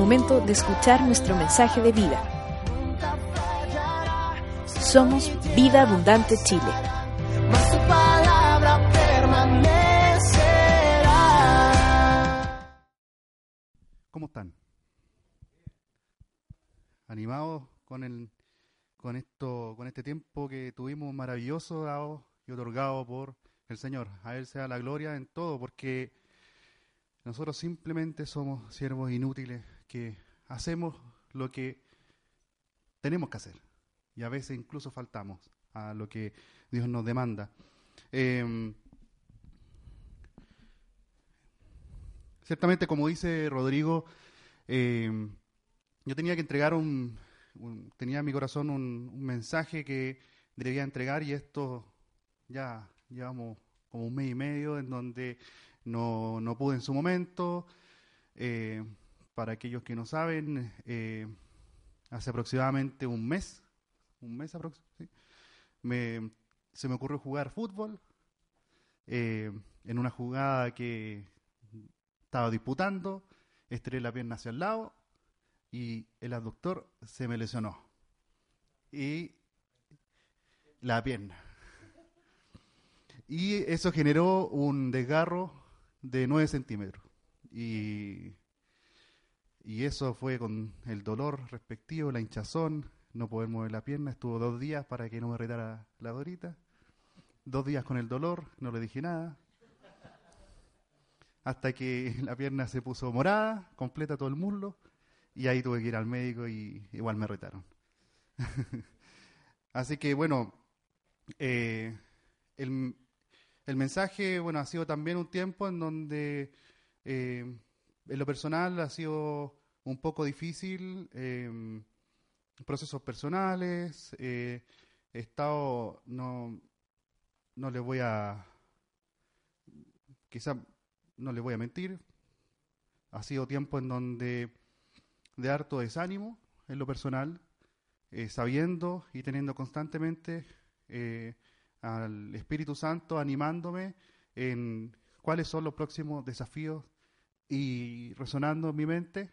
momento de escuchar nuestro mensaje de vida. Somos Vida Abundante Chile. ¿Cómo están? ¿Animados con el con esto, con este tiempo que tuvimos maravilloso dado y otorgado por el Señor? A Él sea la gloria en todo, porque nosotros simplemente somos siervos inútiles que hacemos lo que tenemos que hacer y a veces incluso faltamos a lo que Dios nos demanda. Eh, ciertamente, como dice Rodrigo, eh, yo tenía que entregar un, tenía en mi corazón un, mensaje que debía entregar y esto ya llevamos como un mes y medio en donde no, no pude en su momento. Eh, para aquellos que no saben, eh, hace aproximadamente un mes, un mes aprox- sí, me, se me ocurrió jugar fútbol eh, en una jugada que estaba disputando, estiré la pierna hacia el lado y el abductor se me lesionó. Y la pierna. Y eso generó un desgarro de 9 centímetros. Y, y eso fue con el dolor respectivo, la hinchazón, no poder mover la pierna. Estuvo dos días para que no me retara la dorita. Dos días con el dolor, no le dije nada. Hasta que la pierna se puso morada, completa todo el muslo. Y ahí tuve que ir al médico y igual me retaron. Así que bueno, eh, el, el mensaje, bueno, ha sido también un tiempo en donde eh, en lo personal ha sido un poco difícil, eh, procesos personales, eh, he estado, no, no les voy a, quizá no les voy a mentir, ha sido tiempo en donde de harto desánimo en lo personal, eh, sabiendo y teniendo constantemente eh, al Espíritu Santo animándome en cuáles son los próximos desafíos y resonando en mi mente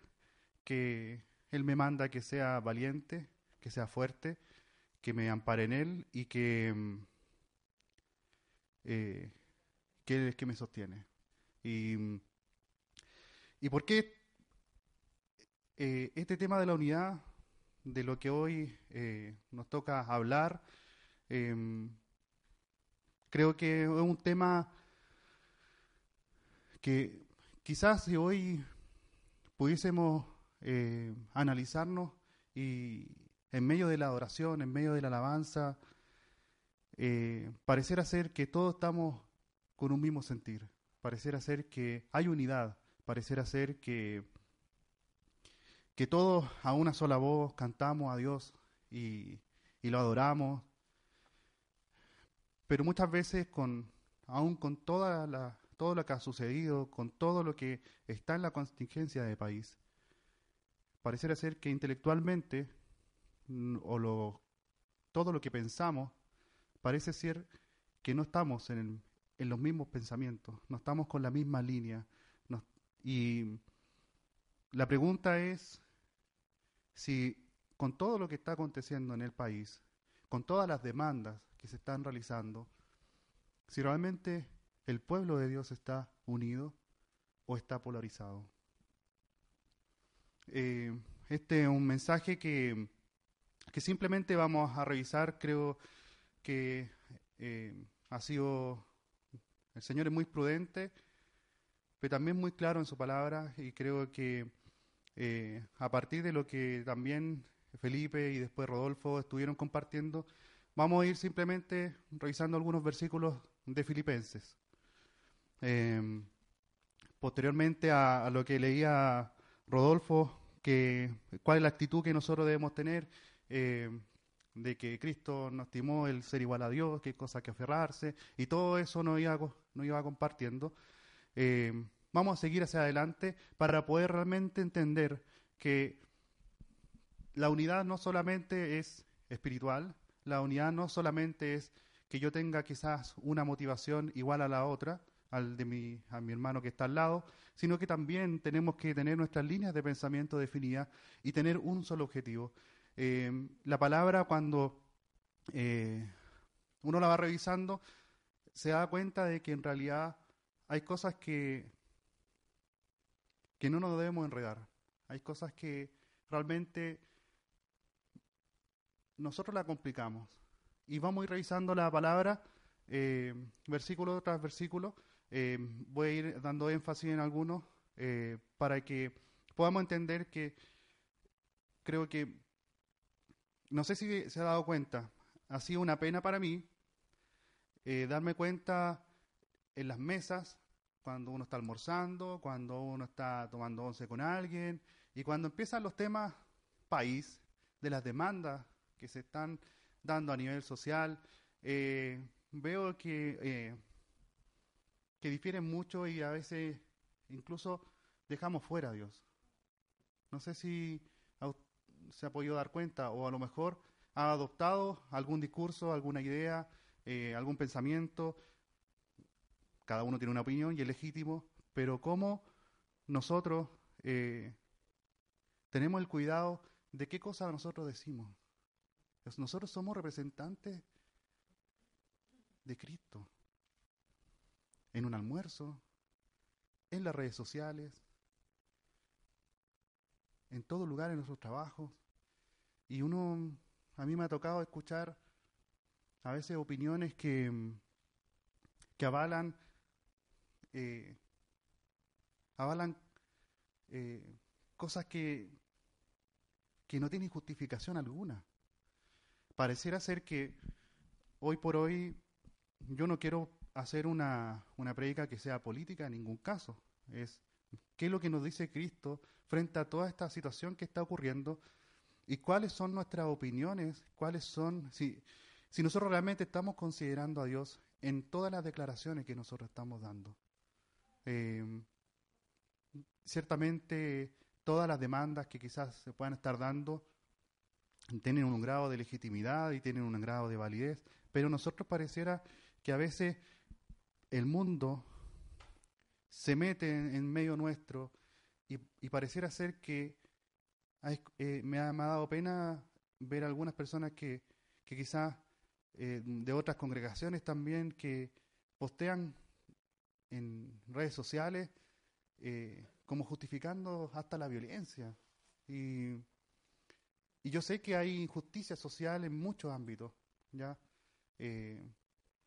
que Él me manda que sea valiente, que sea fuerte, que me ampare en Él y que, mm, eh, que Él es que me sostiene. Y, mm, ¿y por qué eh, este tema de la unidad, de lo que hoy eh, nos toca hablar, em, creo que es un tema que quizás si hoy pudiésemos eh, analizarnos y en medio de la adoración, en medio de la alabanza, eh, pareciera ser que todos estamos con un mismo sentir, pareciera ser que hay unidad, pareciera ser que, que todos a una sola voz cantamos a Dios y, y lo adoramos, pero muchas veces con aún con toda la, todo lo que ha sucedido, con todo lo que está en la contingencia del país, pareciera ser que intelectualmente mm, o lo, todo lo que pensamos parece ser que no estamos en, en los mismos pensamientos, no estamos con la misma línea. y la pregunta es si con todo lo que está aconteciendo en el país, con todas las demandas que se están realizando, si realmente el pueblo de Dios está unido o está polarizado. Eh, este es un mensaje que, que simplemente vamos a revisar. Creo que eh, ha sido, el Señor es muy prudente, pero también muy claro en su palabra y creo que eh, a partir de lo que también Felipe y después Rodolfo estuvieron compartiendo, vamos a ir simplemente revisando algunos versículos de Filipenses. Eh, posteriormente a, lo que leía Rodolfo, que, cuál es la actitud que nosotros debemos tener, eh, de que Cristo nos estimó el ser igual a Dios, qué cosa que aferrarse, y todo eso nos iba, iba compartiendo. Eh, vamos a seguir hacia adelante para poder realmente entender que la unidad no solamente es espiritual, la unidad no solamente es que yo tenga quizás una motivación igual a la otra, al de mi, a mi hermano que está al lado, sino que también tenemos que tener nuestras líneas de pensamiento definidas y tener un solo objetivo. Eh, la palabra cuando eh, uno la va revisando, se da cuenta de que en realidad hay cosas que, que no nos debemos enredar. Hay cosas que realmente nosotros la complicamos. Y vamos a ir revisando la palabra eh, versículo tras versículo. Eh, voy a ir dando énfasis en algunos eh, para que podamos entender que creo que, no sé si se ha dado cuenta, ha sido una pena para mí eh, darme cuenta en las mesas, cuando uno está almorzando, cuando uno está tomando once con alguien, y cuando empiezan los temas país, de las demandas que se están dando a nivel social, veo que, que difieren mucho y a veces incluso dejamos fuera a Dios. No sé si se ha podido dar cuenta o a lo mejor ha adoptado algún discurso, alguna idea, eh, algún pensamiento. Cada uno tiene una opinión y es legítimo, pero cómo nosotros eh, tenemos el cuidado de qué cosas nosotros decimos. Nosotros somos representantes de Cristo. En un almuerzo, en las redes sociales, en todo lugar, en nuestros trabajos. Y uno, a mí me ha tocado escuchar a veces opiniones que, que avalan, eh, avalan eh, cosas que, que no tienen justificación alguna. Pareciera ser que hoy por hoy yo no quiero hacer una, una prédica que sea política en ningún caso. Es qué es lo que nos dice Cristo frente a toda esta situación que está ocurriendo y cuáles son nuestras opiniones, cuáles son, si, si nosotros realmente estamos considerando a Dios en todas las declaraciones que nosotros estamos dando. Eh, ciertamente todas las demandas que quizás se puedan estar dando tienen un grado de legitimidad y tienen un grado de validez, pero nosotros pareciera que a veces el mundo se mete en, medio nuestro y, pareciera ser que eh, me, ha, me ha dado pena ver algunas personas que, que quizás eh, de otras congregaciones también que postean en redes sociales eh, como justificando hasta la violencia. Y, y yo sé que hay injusticia social en muchos ámbitos, ¿ya? Eh,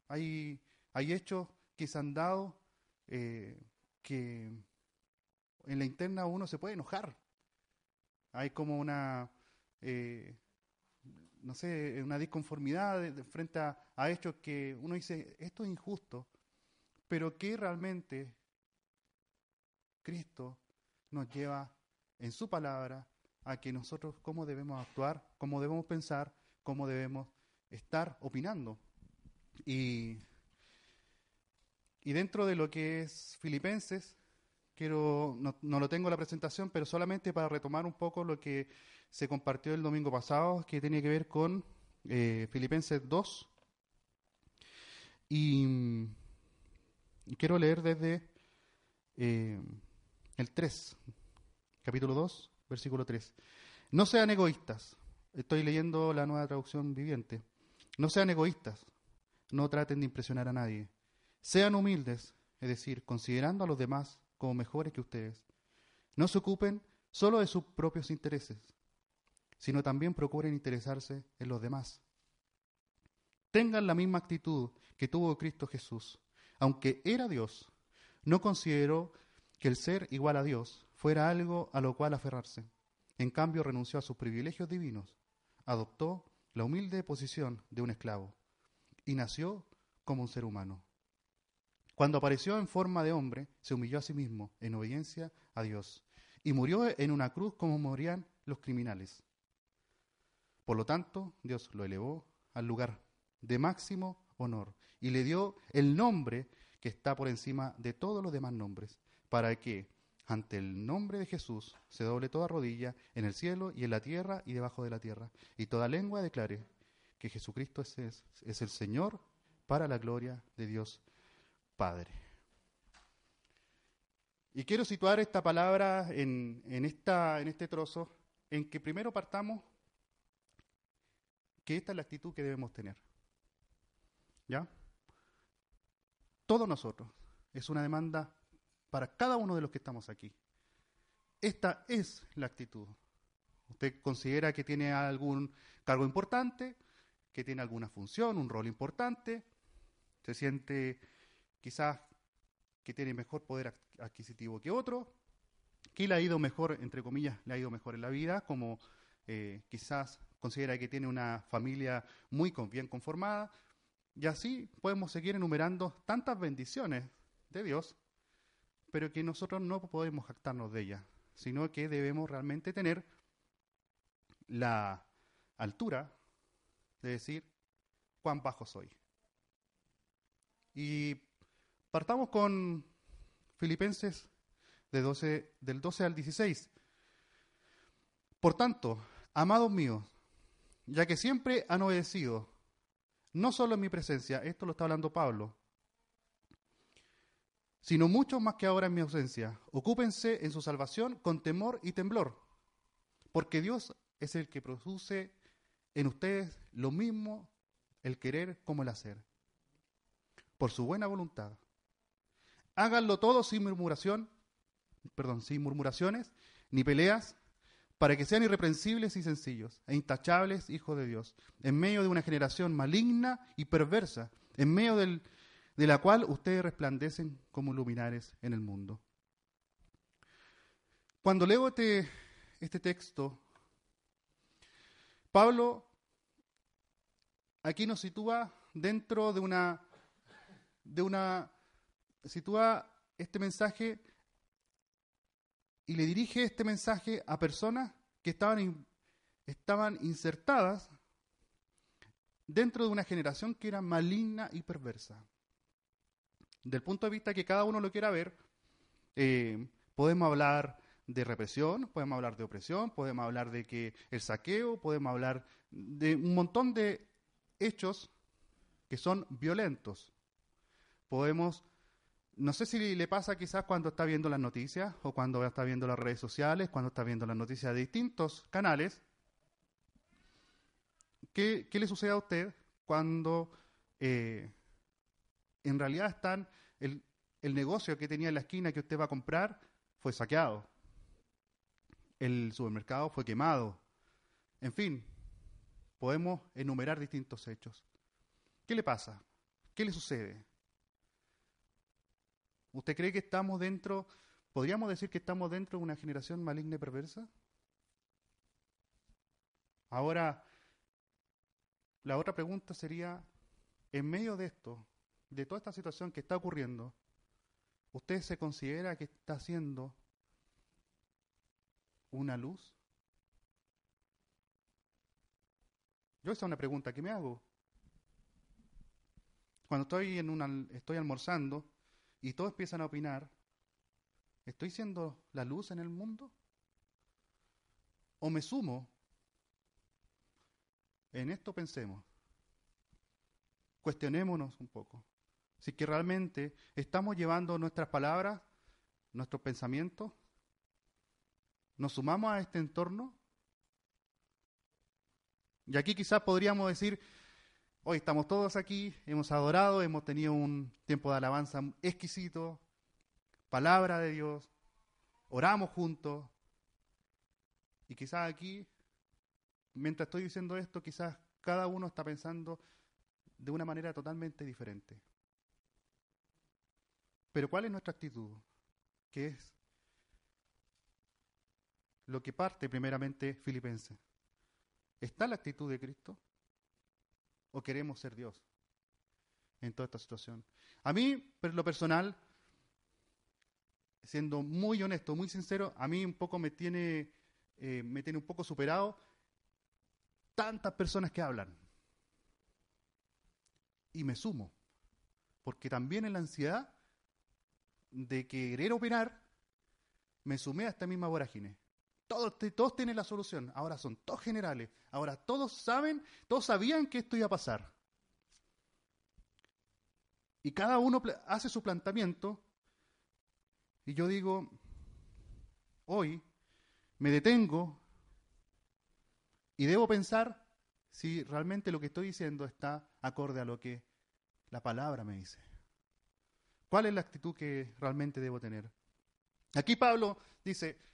hay, hay hechos que se han dado eh, que en la interna uno se puede enojar. Hay como una, eh, no sé, una disconformidad de- de frente a, a hechos que uno dice, esto es injusto, pero que realmente Cristo nos lleva en su palabra a que nosotros cómo debemos actuar, cómo debemos pensar, cómo debemos estar opinando. Y, y dentro de lo que es Filipenses, quiero, no, no lo tengo en la presentación, pero solamente para retomar un poco lo que se compartió el domingo pasado, que tiene que ver con eh, Filipenses 2. Y, mm, quiero leer desde eh, el 3, capítulo 2, versículo 3. No sean egoístas. Estoy leyendo la nueva traducción viviente. No sean egoístas. No traten de impresionar a nadie. Sean humildes, es decir, considerando a los demás como mejores que ustedes. No se ocupen solo de sus propios intereses, sino también procuren interesarse en los demás. Tengan la misma actitud que tuvo Cristo Jesús. Aunque era Dios, no consideró que el ser igual a Dios fuera algo a lo cual aferrarse. En cambio, renunció a sus privilegios divinos, adoptó la humilde posición de un esclavo y nació como un ser humano. Cuando apareció en forma de hombre, se humilló a sí mismo en obediencia a Dios y murió en una cruz como morían los criminales. Por lo tanto, Dios lo elevó al lugar de máximo honor y le dio el nombre que está por encima de todos los demás nombres, para que ante el nombre de Jesús se doble toda rodilla en el cielo y en la tierra y debajo de la tierra, y toda lengua declare que Jesucristo es, es, el Señor para la gloria de Dios Padre. Y quiero situar esta palabra en, este trozo, en que primero partamos que esta es la actitud que debemos tener. ¿Ya? Todos nosotros. Es una demanda para cada uno de los que estamos aquí. Esta es la actitud. Usted considera que tiene algún cargo importante, que tiene alguna función, un rol importante, se siente quizás que tiene mejor poder adquisitivo que otro, que le ha ido mejor, entre comillas, le ha ido mejor en la vida, como eh, quizás considera que tiene una familia muy bien conformada, y así podemos seguir enumerando tantas bendiciones de Dios, pero que nosotros no podemos jactarnos de ellas, sino que debemos realmente tener la altura de decir cuán bajo soy. Y partamos con Filipenses de 12, del 12 al 16. Por tanto, amados míos, ya que siempre han obedecido, no solo en mi presencia, esto lo está hablando Pablo, sino mucho más que ahora en mi ausencia. Ocúpense en su salvación con temor y temblor, porque Dios es el que produce en ustedes lo mismo el querer como el hacer, por su buena voluntad. Háganlo todo sin murmuración, perdón, sin murmuraciones, ni peleas, para que sean irreprensibles y sencillos, e intachables hijos de Dios, en medio de una generación maligna y perversa, en medio de la cual ustedes resplandecen como luminares en el mundo. Cuando leo este, este texto, Pablo aquí nos sitúa dentro de una, de una, sitúa este mensaje y le dirige este mensaje a personas que estaban, estaban insertadas dentro de una generación que era maligna y perversa. Del punto de vista que cada uno lo quiera ver, eh, podemos hablar de represión, podemos hablar de opresión, podemos hablar de que el saqueo, podemos hablar de un montón de hechos que son violentos. Podemos no sé si le pasa quizás cuando está viendo las noticias o cuando está viendo las redes sociales, cuando está viendo las noticias de distintos canales. ¿Qué, le sucede a usted cuando eh, en realidad están el, el negocio que tenía en la esquina que usted va a comprar fue saqueado? El supermercado fue quemado. En fin, podemos enumerar distintos hechos. ¿Qué le pasa? ¿Qué le sucede? ¿Usted cree que estamos dentro, podríamos decir que estamos dentro de una generación maligna y perversa? Ahora, la otra pregunta sería, en medio de esto, de toda esta situación que está ocurriendo, ¿usted se considera que está haciendo una luz? Yo esa es una pregunta que me hago. Cuando estoy en una, estoy almorzando y todos empiezan a opinar, ¿estoy siendo la luz en el mundo? ¿O me sumo? En esto pensemos. Cuestionémonos un poco. Si que realmente estamos llevando nuestras palabras, nuestros pensamientos, nos sumamos a este entorno. Y aquí quizás podríamos decir, Hoy estamos todos aquí, hemos adorado, hemos tenido un tiempo de alabanza exquisito, palabra de Dios, oramos juntos. Y quizás aquí, mientras estoy diciendo esto, quizás cada uno está pensando de una manera totalmente diferente. Pero ¿cuál es nuestra actitud? ¿Qué es lo que parte primeramente Filipenses? ¿Está la actitud de Cristo? O queremos ser Dios en toda esta situación. A mí, por lo personal, siendo muy honesto, muy sincero, a mí un poco me tiene, eh, me tiene un poco superado tantas personas que hablan. Y me sumo, porque también en la ansiedad de querer operar, me sumé a esta misma vorágine. Todos, todos tienen la solución, ahora son todos generales, ahora todos saben, todos sabían que esto iba a pasar. Y cada uno hace su planteamiento y yo digo, hoy me detengo y debo pensar si realmente lo que estoy diciendo está acorde a lo que la palabra me dice. ¿Cuál es la actitud que realmente debo tener? Aquí Pablo dice,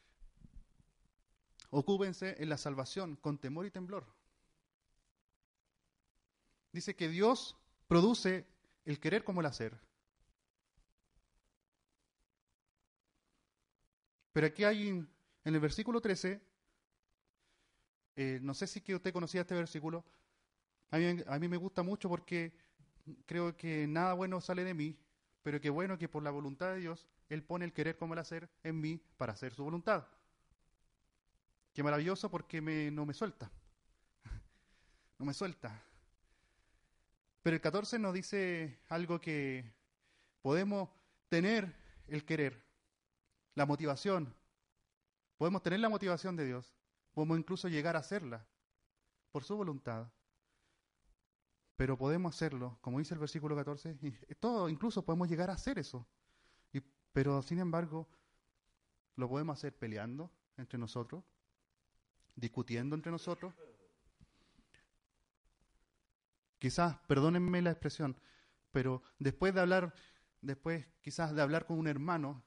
ocúpense en la salvación con temor y temblor. Dice que Dios produce el querer como el hacer. Pero aquí hay, en el versículo 13, eh, no sé si que usted conocía este versículo, a mí, a mí me gusta mucho porque creo que nada bueno sale de mí, pero qué bueno que por la voluntad de Dios, Él pone el querer como el hacer en mí para hacer su voluntad. Qué maravilloso porque me, no me suelta. no me suelta. Pero el 14 nos dice algo que podemos tener el querer, la motivación. Podemos tener la motivación de Dios. Podemos incluso llegar a hacerla por su voluntad. Pero podemos hacerlo, como dice el versículo 14, y todo, incluso podemos llegar a hacer eso. Y, pero sin embargo, lo podemos hacer peleando entre nosotros, discutiendo entre nosotros, Quizás, perdónenme la expresión, pero después de hablar, después quizás de hablar con un hermano,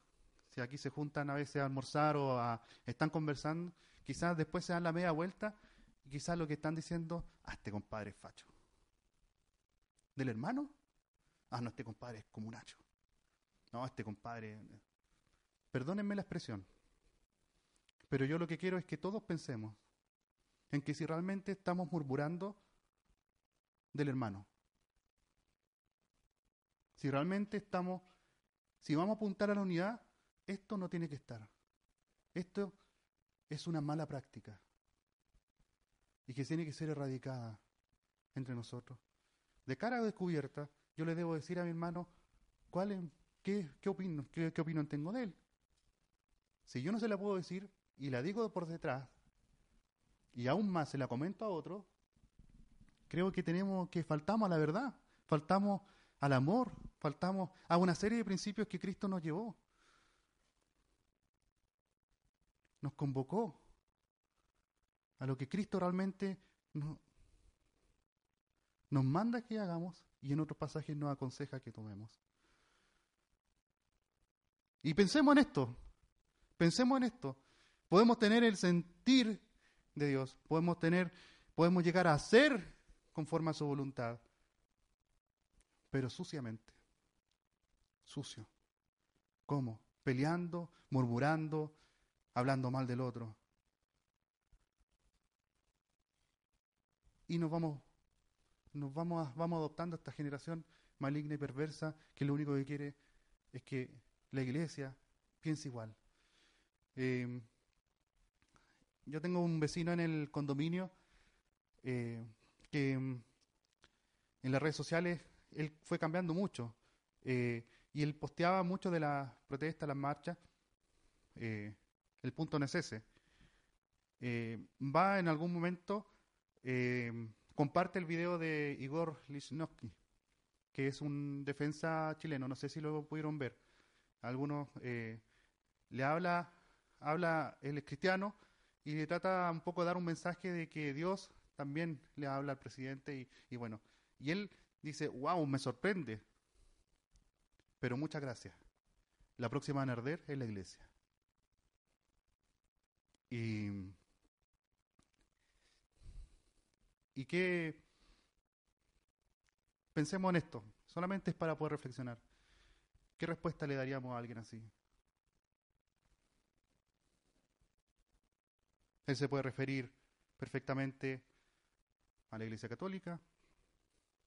si aquí se juntan a veces a almorzar o a, están conversando, quizás después se dan la media vuelta y quizás lo que están diciendo, ah, este compadre es facho. ¿Del hermano? Ah, no, este compadre es como Nacho. No, este compadre... Perdónenme la expresión, pero yo lo que quiero es que todos pensemos en que si realmente estamos murmurando, del hermano. Si realmente estamos, si vamos a apuntar a la unidad, esto no tiene que estar. Esto es una mala práctica y que tiene que ser erradicada entre nosotros. De cara descubierta, yo le debo decir a mi hermano cuál es, qué, qué, opino, qué, qué opinión tengo de él. Si yo no se la puedo decir y la digo por detrás, y aún más se la comento a otro, Creo que tenemos que faltamos a la verdad, faltamos al amor, faltamos a una serie de principios que Cristo nos llevó. Nos convocó a lo que Cristo realmente nos, nos manda que hagamos y en otros pasajes nos aconseja que tomemos. Y pensemos en esto, pensemos en esto. Podemos tener el sentir de Dios, podemos tener, podemos llegar a ser conforme a su voluntad, pero suciamente. Sucio. ¿Cómo? Peleando, murmurando, hablando mal del otro. Y nos vamos, nos vamos, vamos adoptando esta generación maligna y perversa que lo único que quiere es que la iglesia piense igual. Eh, yo tengo un vecino en el condominio eh, que mm, en las redes sociales él fue cambiando mucho eh, y él posteaba mucho de las protestas, las marchas. Eh, el punto no es ese. Eh, va en algún momento, comparte el video de Igor Lichnowsky, que es un defensa chileno, no sé si lo pudieron ver. Algunos le habla, habla, él es cristiano y le trata un poco de dar un mensaje de que Dios también le habla al presidente y, bueno, y él dice, wow, me sorprende, pero muchas gracias. La próxima a arder es la iglesia. Y, y que pensemos en esto, solamente es para poder reflexionar. ¿Qué respuesta le daríamos a alguien así? Él se puede referir perfectamente a la Iglesia Católica,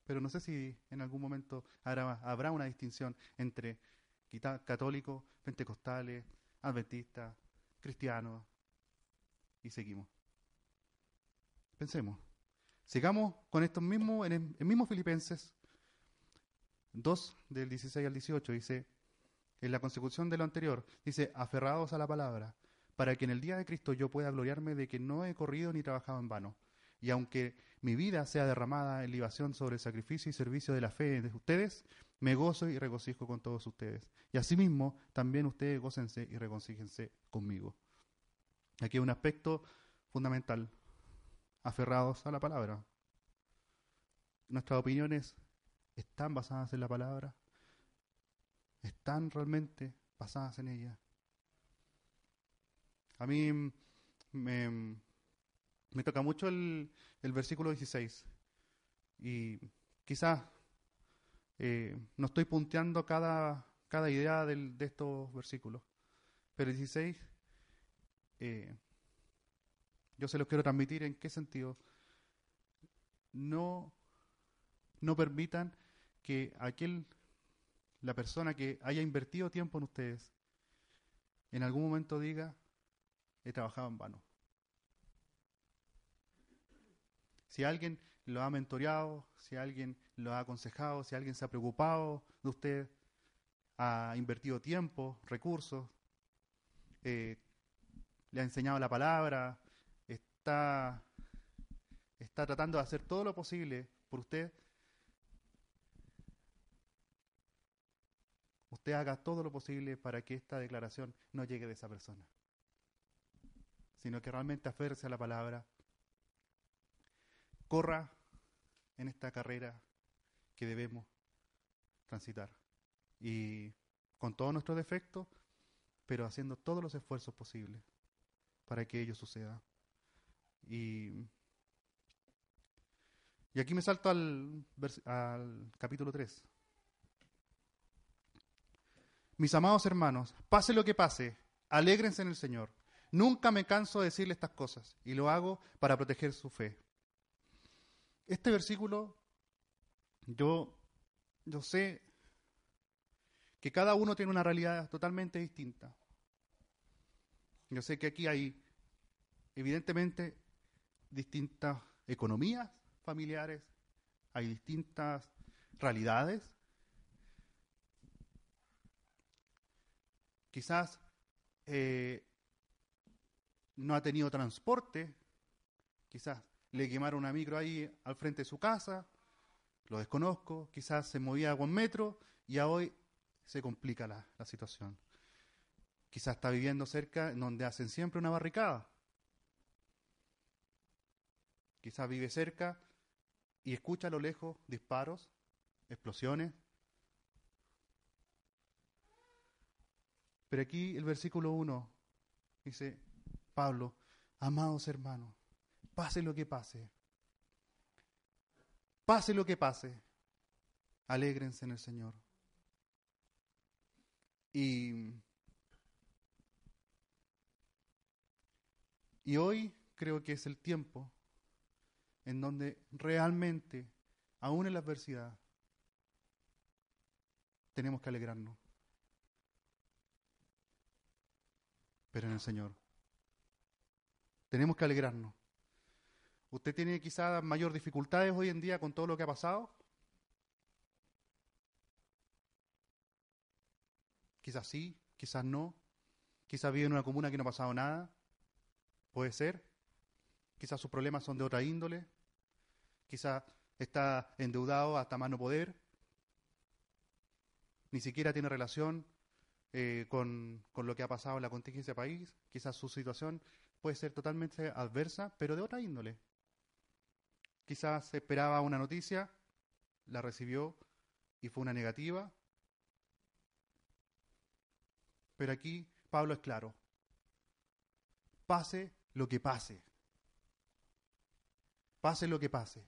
pero no sé si en algún momento habrá, una distinción entre católicos, pentecostales, adventistas, cristianos, y seguimos. Pensemos. Sigamos con estos mismos, el mismo Filipenses 2, del 16 al 18, dice, en la consecución de lo anterior, dice, aferrados a la palabra, para que en el día de Cristo yo pueda gloriarme de que no he corrido ni trabajado en vano. Y aunque mi vida sea derramada en libación sobre el sacrificio y servicio de la fe de ustedes, me gozo y regocijo con todos ustedes. Y asimismo, también ustedes gócense y regocíjense conmigo. Aquí hay un aspecto fundamental, aferrados a la palabra. Nuestras opiniones están basadas en la palabra, están realmente basadas en ella. A mí me, toca mucho el, versículo 16 y quizás eh, no estoy punteando cada, idea de estos versículos, pero el 16 eh, yo se los quiero transmitir en qué sentido. No, no permitan que aquel, la persona que haya invertido tiempo en ustedes, en algún momento diga, he trabajado en vano. Si alguien lo ha mentoreado, si alguien lo ha aconsejado, si alguien se ha preocupado de usted, ha invertido tiempo, recursos, eh, le ha enseñado la palabra, está, está tratando de hacer todo lo posible por usted, usted haga todo lo posible para que esta declaración no llegue de esa persona, sino que realmente aferse a la palabra, corra en esta carrera que debemos transitar y con todos nuestros defectos, pero haciendo todos los esfuerzos posibles para que ello suceda. Y, aquí me salto al, al capítulo 3. Mis amados hermanos, pase lo que pase, alégrense en el Señor. Nunca me canso de decirle estas cosas y lo hago para proteger su fe. Este versículo, yo, yo sé que cada uno tiene una realidad totalmente distinta. Yo sé que aquí hay evidentemente distintas economías familiares, hay distintas realidades. Quizás eh, no ha tenido transporte, quizás le quemaron una micro ahí al frente de su casa, lo desconozco, quizás se movía con metro y a hoy se complica la, la situación. Quizás está viviendo cerca en donde hacen siempre una barricada. Quizás vive cerca y escucha a lo lejos disparos, explosiones. Pero aquí el versículo 1 dice, Pablo, amados hermanos, pase lo que pase, pase lo que pase, alégrense en el Señor. Y, y hoy creo que es el tiempo en donde realmente, aún en la adversidad, tenemos que alegrarnos. Pero en el Señor. Tenemos que alegrarnos. ¿Usted tiene quizás mayor dificultades hoy en día con todo lo que ha pasado? Quizás sí, quizás no. Quizás vive en una comuna que no ha pasado nada. Puede ser. Quizás sus problemas son de otra índole. Quizás está endeudado hasta más no poder. Ni siquiera tiene relación eh, con, con lo que ha pasado en la contingencia país. Quizás su situación puede ser totalmente adversa, pero de otra índole. Quizás esperaba una noticia, la recibió y fue una negativa. Pero aquí Pablo es claro. Pase lo que pase. Pase lo que pase.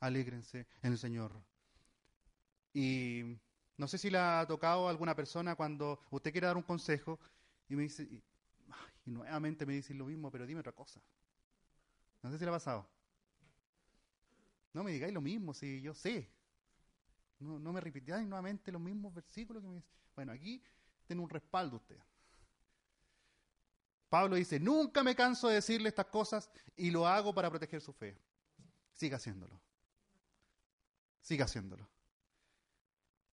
Alégrense en el Señor. Y no sé si le ha tocado alguna persona cuando usted quiere dar un consejo y me dice, y, nuevamente me dice lo mismo, pero dime otra cosa. No sé si le ha pasado. No me digáis lo mismo, si yo sé. No, no me repitáis nuevamente los mismos versículos que me Bueno, aquí tiene un respaldo usted. Pablo dice, nunca me canso de decirle estas cosas y lo hago para proteger su fe. Siga haciéndolo. Siga haciéndolo.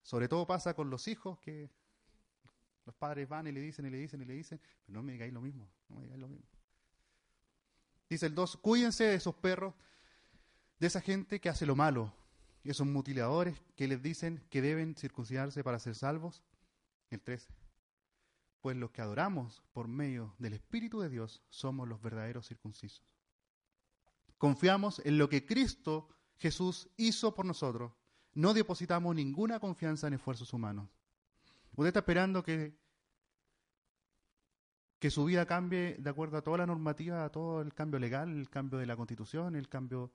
Sobre todo pasa con los hijos que los padres van y le dicen y le dicen y le dicen, pero no me digáis lo mismo, no me digáis lo mismo. Dice el 2, cuídense de esos perros, de esa gente que hace lo malo, esos mutiladores que les dicen que deben circuncidarse para ser salvos. El 3, pues los que adoramos por medio del Espíritu de Dios somos los verdaderos circuncisos. Confiamos en lo que Cristo Jesús hizo por nosotros. No depositamos ninguna confianza en esfuerzos humanos. Usted está esperando que, que su vida cambie de acuerdo a toda la normativa, a todo el cambio legal, el cambio de la constitución, el cambio...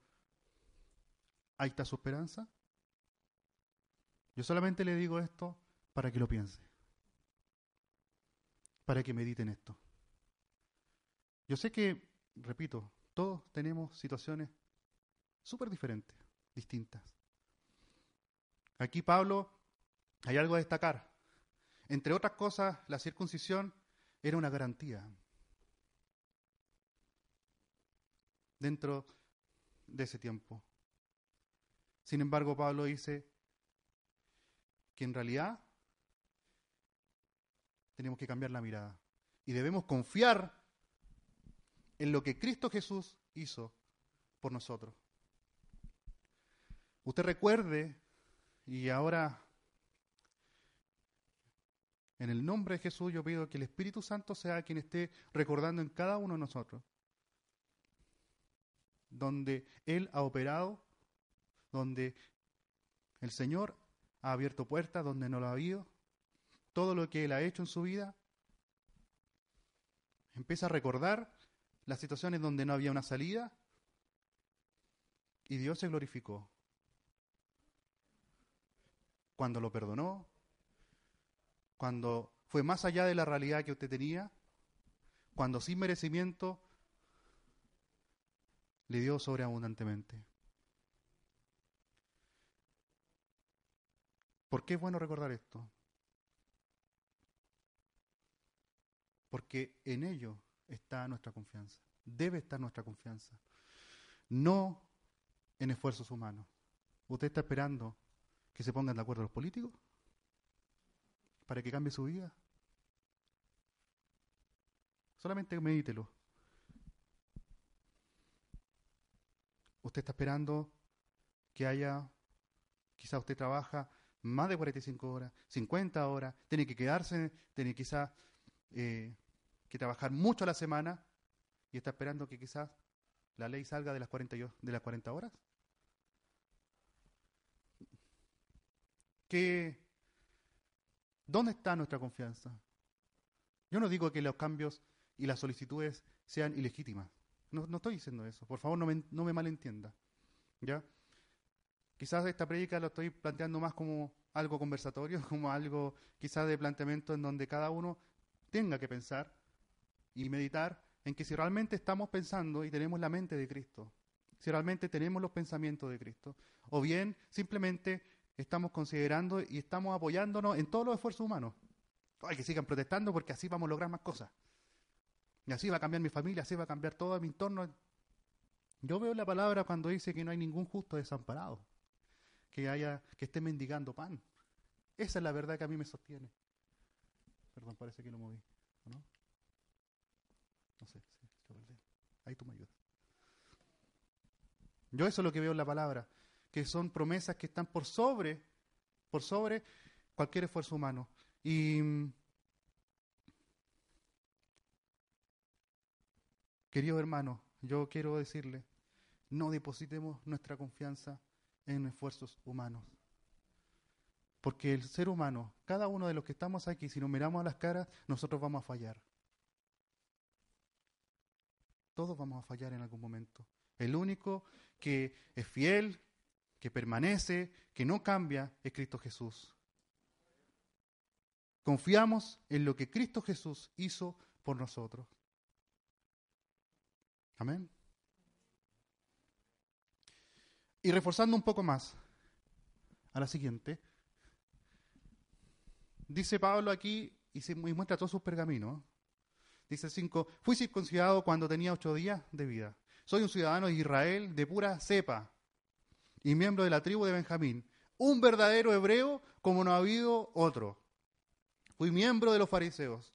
Ahí está su esperanza. Yo solamente le digo esto para que lo piense, para que mediten esto. Yo sé que, repito, todos tenemos situaciones súper diferentes, distintas. Aquí Pablo, hay algo a destacar. Entre otras cosas, la circuncisión era una garantía. Dentro de ese tiempo. Sin embargo, Pablo dice que en realidad tenemos que cambiar la mirada y debemos confiar en lo que Cristo Jesús hizo por nosotros. Usted recuerde, y ahora en el nombre de Jesús yo pido que el Espíritu Santo sea quien esté recordando en cada uno de nosotros, donde Él ha operado, donde el Señor ha abierto puertas, donde no lo ha habido, todo lo que Él ha hecho en su vida, empieza a recordar las situaciones donde no había una salida y Dios se glorificó. Cuando lo perdonó, cuando fue más allá de la realidad que usted tenía, cuando sin merecimiento le dio sobreabundantemente. ¿Por qué es bueno recordar esto? Porque en ello está nuestra confianza, debe estar nuestra confianza, no en esfuerzos humanos. ¿Usted está esperando que se pongan de acuerdo los políticos? Para que cambie su vida. Solamente medítelo. Usted está esperando que haya, quizá usted trabaja más de 45 horas, 50 horas, tiene que quedarse, tiene quizás eh, que trabajar mucho a la semana y está esperando que quizás la ley salga de las 40, de las 40 horas. ¿Qué, ¿Dónde está nuestra confianza? Yo no digo que los cambios y las solicitudes sean ilegítimas. No, estoy diciendo eso. Por favor, no me, malentienda. ¿Ya? Quizás esta prédica lo estoy planteando más como algo conversatorio, como algo quizás de planteamiento en donde cada uno tenga que pensar y meditar en que si realmente estamos pensando y tenemos la mente de Cristo, si realmente tenemos los pensamientos de Cristo, o bien simplemente estamos considerando y estamos apoyándonos en todos los esfuerzos humanos. Hay que sigan protestando porque así vamos a lograr más cosas. Y así va a cambiar mi familia, así va a cambiar todo mi entorno. Yo veo la palabra cuando dice que no hay ningún justo desamparado, que haya que esté mendigando pan. Esa es la verdad que a mí me sostiene. Perdón, parece que lo moví, ¿no? No sé, ahí tú me ayudas. Yo eso es lo que veo en la palabra que son promesas que están por sobre, por sobre cualquier esfuerzo humano. Y queridos hermanos, yo quiero decirle, no depositemos nuestra confianza en esfuerzos humanos. Porque el ser humano, cada uno de los que estamos aquí, si nos miramos a las caras, nosotros vamos a fallar. Todos vamos a fallar en algún momento. El único que es fiel, que permanece, que no cambia, es Cristo Jesús. Confiamos en lo que Cristo Jesús hizo por nosotros. Amén. Y reforzando un poco más a la siguiente, dice Pablo aquí y, se, muestra todos sus pergaminos. Dice 5, fui circuncidado cuando tenía ocho días de vida. Soy un ciudadano de Israel de pura cepa y miembro de la tribu de Benjamín, un verdadero hebreo como no ha habido otro. Fui miembro de los fariseos,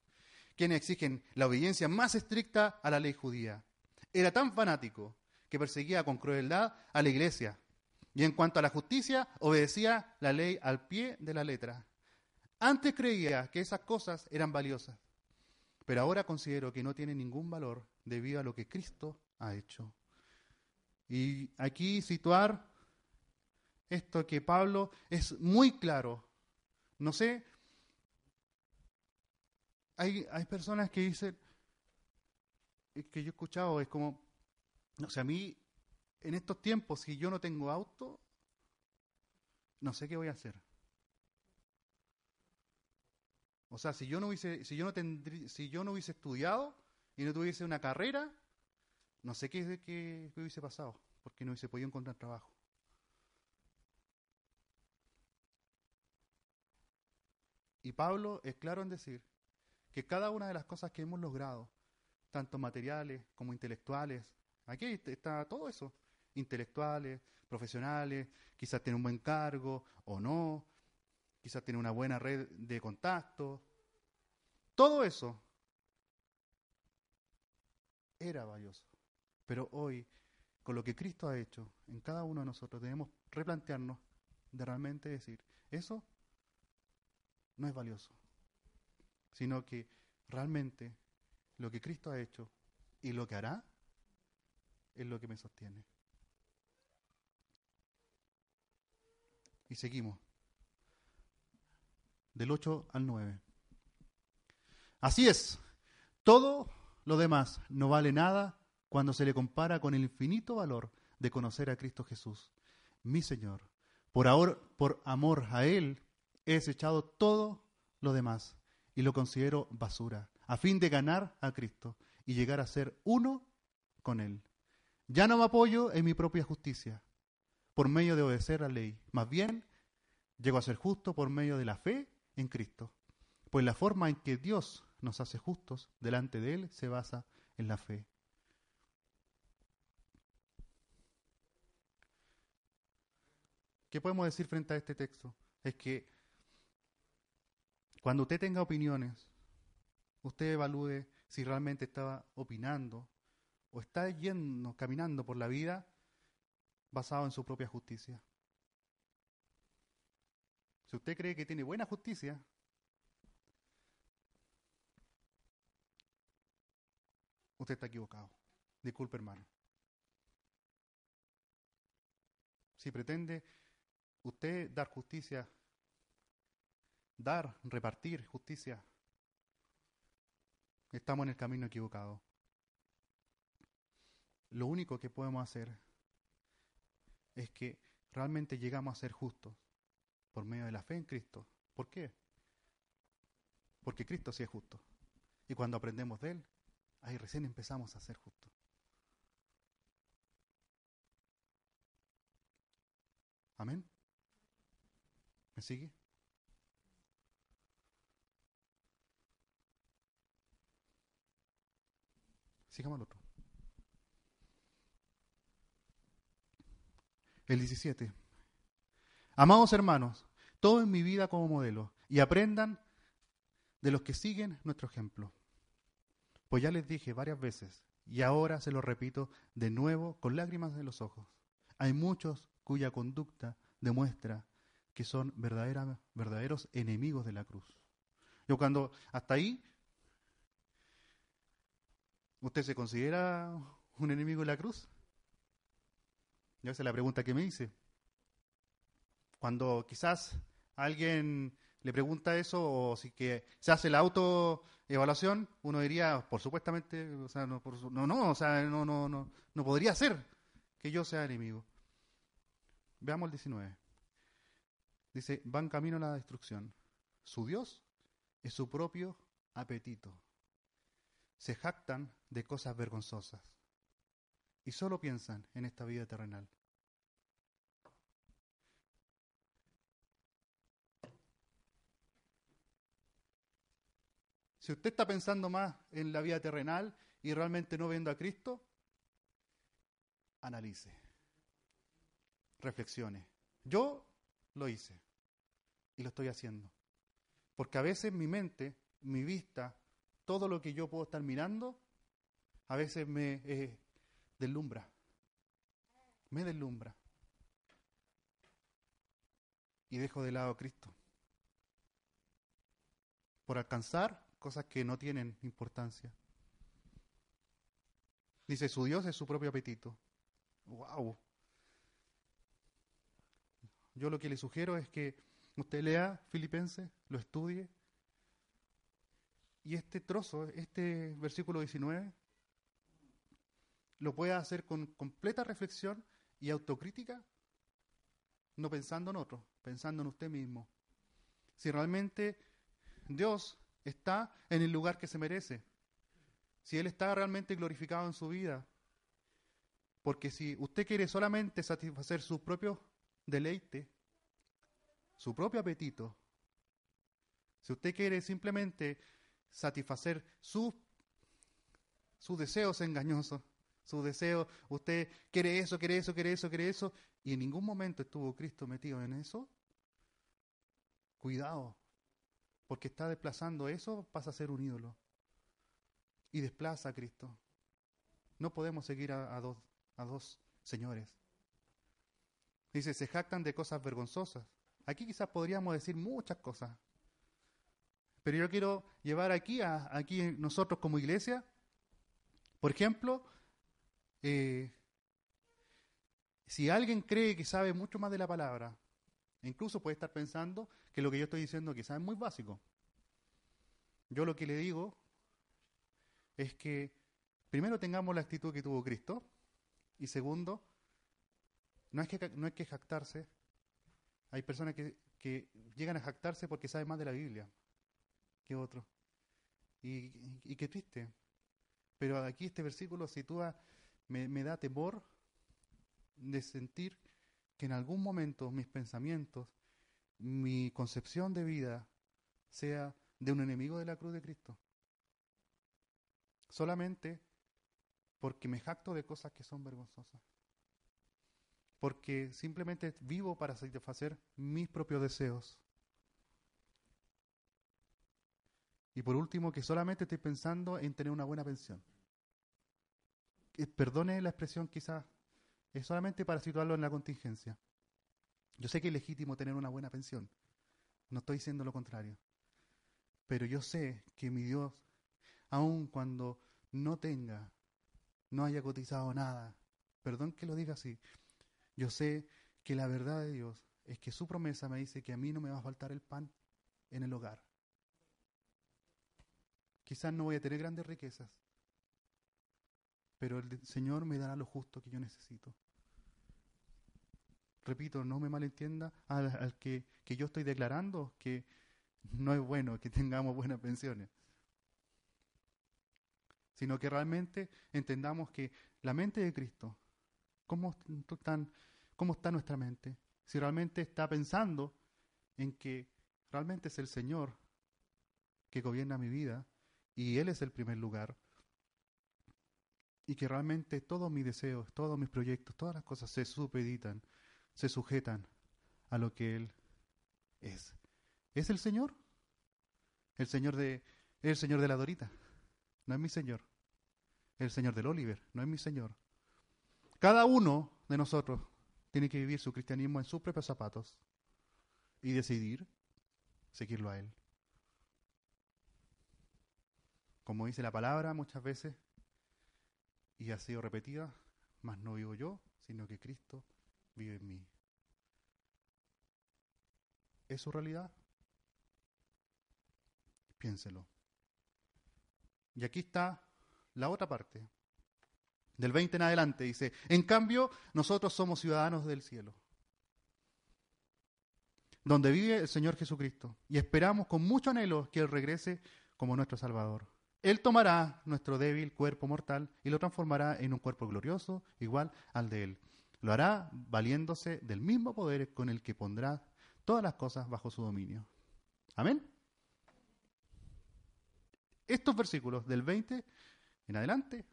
quienes exigen la obediencia más estricta a la ley judía. Era tan fanático que perseguía con crueldad a la iglesia y en cuanto a la justicia obedecía la ley al pie de la letra. Antes creía que esas cosas eran valiosas, pero ahora considero que no tienen ningún valor debido a lo que Cristo ha hecho. Y aquí situar esto que Pablo es muy claro. No sé, hay, hay personas que dicen, que yo he escuchado, es como, no sé, a mí en estos tiempos, si yo no tengo auto, no sé qué voy a hacer. O sea, si yo no hubiese, si yo no tendrí, si yo no hubiese estudiado y no tuviese una carrera, no sé qué, qué, qué hubiese pasado, porque no hubiese podido encontrar trabajo. Y Pablo es claro en decir que cada una de las cosas que hemos logrado, tanto materiales como intelectuales, aquí está todo eso, intelectuales, profesionales, quizás tiene un buen cargo o no, quizás tiene una buena red de contactos, todo eso era valioso. Pero hoy, con lo que Cristo ha hecho en cada uno de nosotros, debemos replantearnos de realmente decir, eso no es valioso, sino que realmente lo que Cristo ha hecho y lo que hará es lo que me sostiene. Y seguimos. Del 8 al 9. Así es, todo lo demás no vale nada cuando se le compara con el infinito valor de conocer a Cristo Jesús, mi Señor. Por, ahora, por amor a Él he desechado todo lo demás y lo considero basura, a fin de ganar a Cristo y llegar a ser uno con Él. Ya no me apoyo en mi propia justicia, por medio de obedecer la ley, más bien llego a ser justo por medio de la fe en Cristo, pues la forma en que Dios nos hace justos delante de Él se basa en la fe. ¿Qué podemos decir frente a este texto? Es que cuando usted tenga opiniones, usted evalúe si realmente estaba opinando o está yendo, caminando por la vida basado en su propia justicia. Si usted cree que tiene buena justicia, usted está equivocado. Disculpe, hermano. Si pretende usted dar justicia dar, repartir justicia, estamos en el camino equivocado. Lo único que podemos hacer es que realmente llegamos a ser justos por medio de la fe en Cristo. ¿Por qué? Porque Cristo sí es justo. Y cuando aprendemos de Él, ahí recién empezamos a ser justos. Amén. ¿Me sigue? Sigamos al otro. El 17. Amados hermanos, todo en mi vida como modelo y aprendan de los que siguen nuestro ejemplo. Pues ya les dije varias veces y ahora se lo repito de nuevo con lágrimas en los ojos. Hay muchos cuya conducta demuestra que son verdaderos enemigos de la cruz. Yo cuando hasta ahí ¿Usted se considera un enemigo de la cruz? Esa es la pregunta que me hice. Cuando quizás alguien le pregunta eso o si que se hace la autoevaluación, uno diría, por supuestamente, o sea, no, no, no, o sea, no, no, no, no podría ser que yo sea enemigo. Veamos el 19. Dice, van camino a la destrucción. Su Dios es su propio apetito se jactan de cosas vergonzosas. Y solo piensan en esta vida terrenal. Si usted está pensando más en la vida terrenal y realmente no viendo a Cristo, analice, reflexione. Yo lo hice y lo estoy haciendo. Porque a veces mi mente, mi vista, todo lo que yo puedo estar mirando a veces me eh, deslumbra. Me deslumbra. Y dejo de lado a Cristo. Por alcanzar cosas que no tienen importancia. Dice, su Dios es su propio apetito. ¡Wow! Yo lo que le sugiero es que usted lea Filipenses, lo estudie. Y este trozo, este versículo 19, lo pueda hacer con completa reflexión y autocrítica, no pensando en otro, pensando en usted mismo. Si realmente Dios está en el lugar que se merece, si Él está realmente glorificado en su vida, porque si usted quiere solamente satisfacer su propio deleite, su propio apetito, si usted quiere simplemente satisfacer sus sus deseos engañosos, su deseo, usted quiere eso, quiere eso, quiere eso, quiere eso, y en ningún momento estuvo Cristo metido en eso, cuidado, porque está desplazando eso, pasa a ser un ídolo. Y desplaza a Cristo. No podemos seguir a, a dos, a dos señores. Dice, se jactan de cosas vergonzosas. Aquí quizás podríamos decir muchas cosas. Pero yo quiero llevar aquí a aquí nosotros como iglesia, por ejemplo, eh, si alguien cree que sabe mucho más de la palabra, incluso puede estar pensando que lo que yo estoy diciendo quizás es muy básico. Yo lo que le digo es que primero tengamos la actitud que tuvo Cristo y segundo, no es que, no hay que jactarse. Hay personas que, llegan a jactarse porque saben más de la Biblia que otros. Y, y, y qué triste. Pero aquí este versículo sitúa me, da temor de sentir que en algún momento mis pensamientos, mi concepción de vida sea de un enemigo de la cruz de Cristo. Solamente porque me jacto de cosas que son vergonzosas. Porque simplemente vivo para satisfacer mis propios deseos. Y por último, que solamente estoy pensando en tener una buena pensión. Eh, perdone la expresión quizás, es solamente para situarlo en la contingencia. Yo sé que es legítimo tener una buena pensión, no estoy diciendo lo contrario, pero yo sé que mi Dios, aun cuando no tenga, no haya cotizado nada, perdón que lo diga así, yo sé que la verdad de Dios es que su promesa me dice que a mí no me va a faltar el pan en el hogar. Quizás no voy a tener grandes riquezas, pero el Señor me dará lo justo que yo necesito. Repito, no me malentienda al, que, que yo estoy declarando que no es bueno que tengamos buenas pensiones, sino que realmente entendamos que la mente de Cristo, ¿cómo, cómo está nuestra mente? Si realmente está pensando en que realmente es el Señor que gobierna mi vida y Él es el primer lugar, y que realmente todos mis deseos, todos mis proyectos, todas las cosas se supeditan, se sujetan a lo que Él es. ¿Es el Señor? El Señor de, el Señor de la Dorita, no es mi Señor. El Señor del Oliver, no es mi Señor. Cada uno de nosotros tiene que vivir su cristianismo en sus propios zapatos y decidir seguirlo a Él. Como dice la palabra muchas veces, y ha sido repetida, mas no vivo yo, sino que Cristo vive en mí. ¿Es su realidad? Piénselo. Y aquí está la otra parte. Del 20 en adelante dice, en cambio, nosotros somos ciudadanos del cielo, donde vive el Señor Jesucristo, y esperamos con mucho anhelo que Él regrese como nuestro Salvador. Él tomará nuestro débil cuerpo mortal y lo transformará en un cuerpo glorioso, igual al de Él. Lo hará valiéndose del mismo poder con el que pondrá todas las cosas bajo su dominio. Amén. estos versículos del 20 en adelante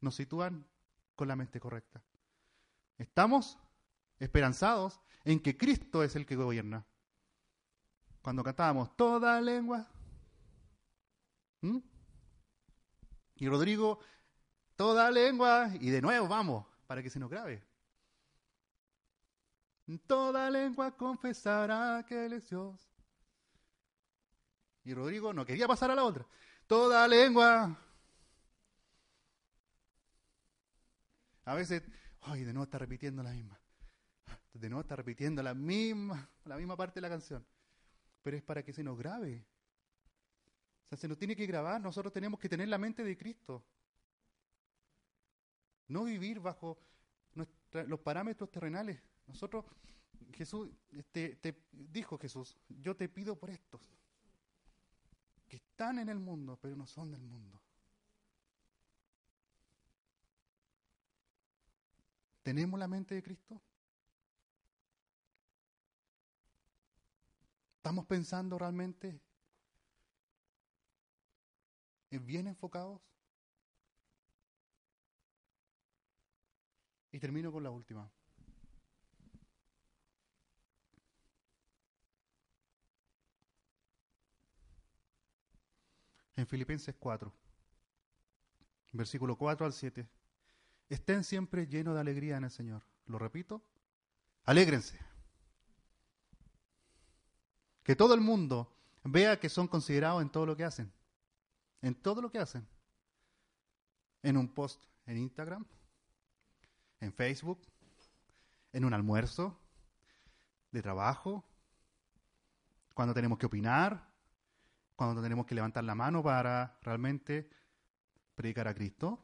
nos sitúan con la mente correcta. Estamos esperanzados en que Cristo es el que gobierna. Cuando cantábamos toda lengua. ¿Mm? Y Rodrigo, toda lengua. Y de nuevo vamos, para que se nos grabe. Toda lengua confesará que Él es Dios. Y Rodrigo no quería pasar a la otra. Toda lengua. A veces, ay, de nuevo está repitiendo la misma. De nuevo está repitiendo la misma, la misma parte de la canción. Pero es para que se nos grabe. O sea, se nos tiene que grabar. Nosotros tenemos que tener la mente de Cristo. No vivir bajo los parámetros terrenales. Nosotros, Jesús, te, dijo Jesús, yo te pido por estos, que están en el mundo, pero no son del mundo. ¿Tenemos la mente de Cristo? ¿Estamos pensando realmente en bien enfocados? Y termino con la última. En Filipenses 4, versículo 4 al 7. Estén siempre llenos de alegría en el Señor. Lo repito, alégrense. Que todo el mundo vea que son considerados en todo lo que hacen. En todo lo que hacen. En un post en Instagram, en Facebook, en un almuerzo de trabajo, cuando tenemos que opinar, cuando tenemos que levantar la mano para realmente predicar a Cristo,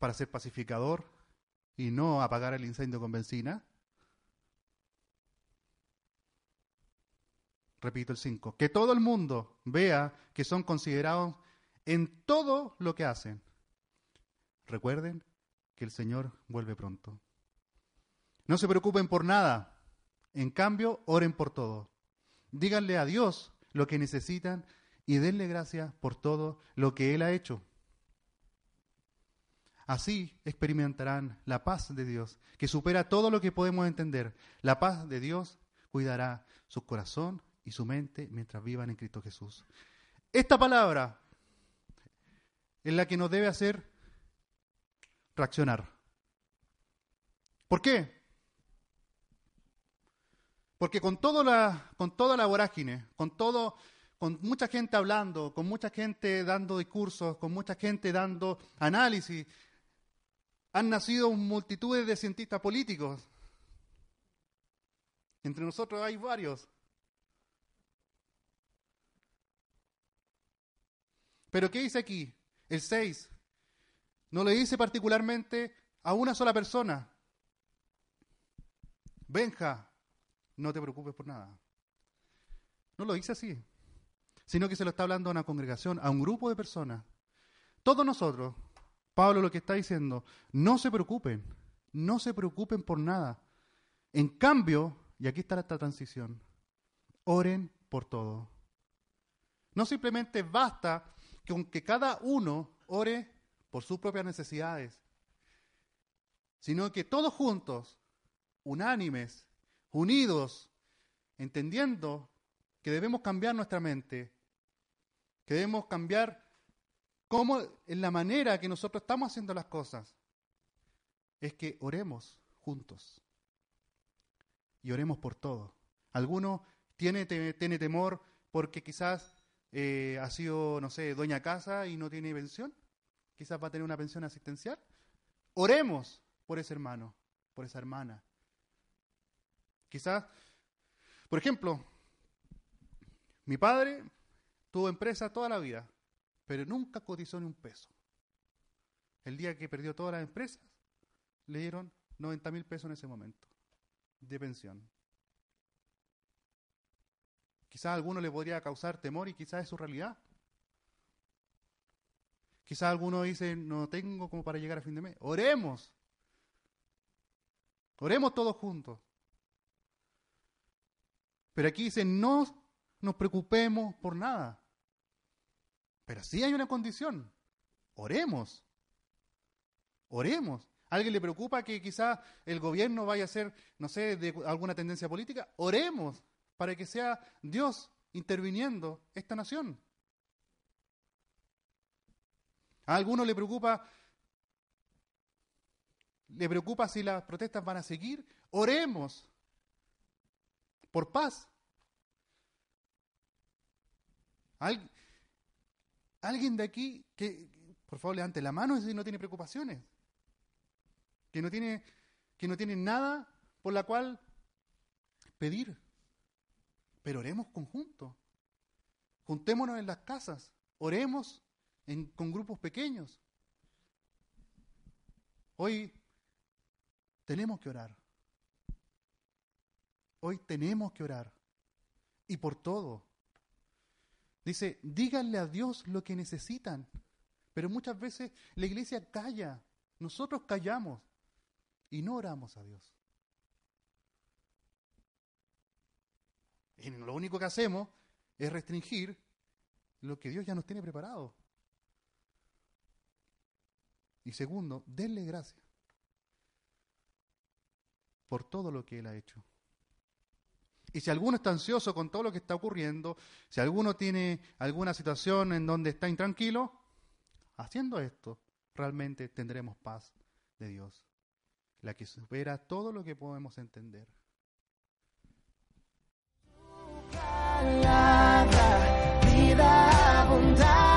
para ser pacificador y no apagar el incendio con benzina. Repito el 5. Que todo el mundo vea que son considerados en todo lo que hacen. Recuerden que el Señor vuelve pronto. No se preocupen por nada. En cambio, oren por todo. Díganle a Dios lo que necesitan y denle gracias por todo lo que Él ha hecho. Así experimentarán la paz de Dios, que supera todo lo que podemos entender. La paz de Dios cuidará su corazón y su mente mientras vivan en Cristo Jesús. Esta palabra es la que nos debe hacer reaccionar. ¿Por qué? Porque con, todo la, con toda la vorágine, con todo, con mucha gente hablando, con mucha gente dando discursos, con mucha gente dando análisis, han nacido multitudes de cientistas políticos. Entre nosotros hay varios. Pero ¿qué dice aquí? El 6. No le dice particularmente a una sola persona. Benja, no te preocupes por nada. No lo dice así, sino que se lo está hablando a una congregación, a un grupo de personas. Todos nosotros, Pablo lo que está diciendo, no se preocupen, no se preocupen por nada. En cambio, y aquí está esta transición, oren por todo. No simplemente basta que cada uno ore por sus propias necesidades, sino que todos juntos, unánimes, unidos, entendiendo que debemos cambiar nuestra mente, que debemos cambiar cómo, en la manera que nosotros estamos haciendo las cosas, es que oremos juntos y oremos por todo. Alguno tiene, tiene temor porque quizás eh, ha sido, no sé, dueña casa y no tiene pensión, quizás va a tener una pensión asistencial. Oremos por ese hermano, por esa hermana, Quizás, por ejemplo, mi padre tuvo empresa toda la vida, pero nunca cotizó ni un peso. El día que perdió todas las empresas, le dieron 90 mil pesos en ese momento de pensión. Quizás a alguno le podría causar temor y quizás es su realidad. Quizás alguno dice, no tengo como para llegar a fin de mes. Oremos. Oremos todos juntos. Pero aquí dice, no nos preocupemos por nada. Pero sí hay una condición. Oremos. Oremos. ¿A alguien le preocupa que quizás el gobierno vaya a ser, no sé, de alguna tendencia política? Oremos para que sea Dios interviniendo esta nación. A alguno le preocupa le preocupa si las protestas van a seguir. Oremos por paz. alguien de aquí que, por favor, levante la mano si no tiene preocupaciones. Que no tiene, que no tiene nada por la cual pedir. Pero oremos conjuntos. Juntémonos en las casas. Oremos con grupos pequeños. Hoy tenemos que orar. Hoy tenemos que orar. Y por todo. Dice, díganle a Dios lo que necesitan. Pero muchas veces la iglesia calla. Nosotros callamos y no oramos a Dios. Y lo único que hacemos es restringir lo que Dios ya nos tiene preparado. Y segundo, denle gracias por todo lo que Él ha hecho. Y si alguno está ansioso con todo lo que está ocurriendo, si alguno tiene alguna situación en donde está intranquilo, haciendo esto, realmente tendremos paz de Dios, la que supera todo lo que podemos entender. palabra, vida abundante.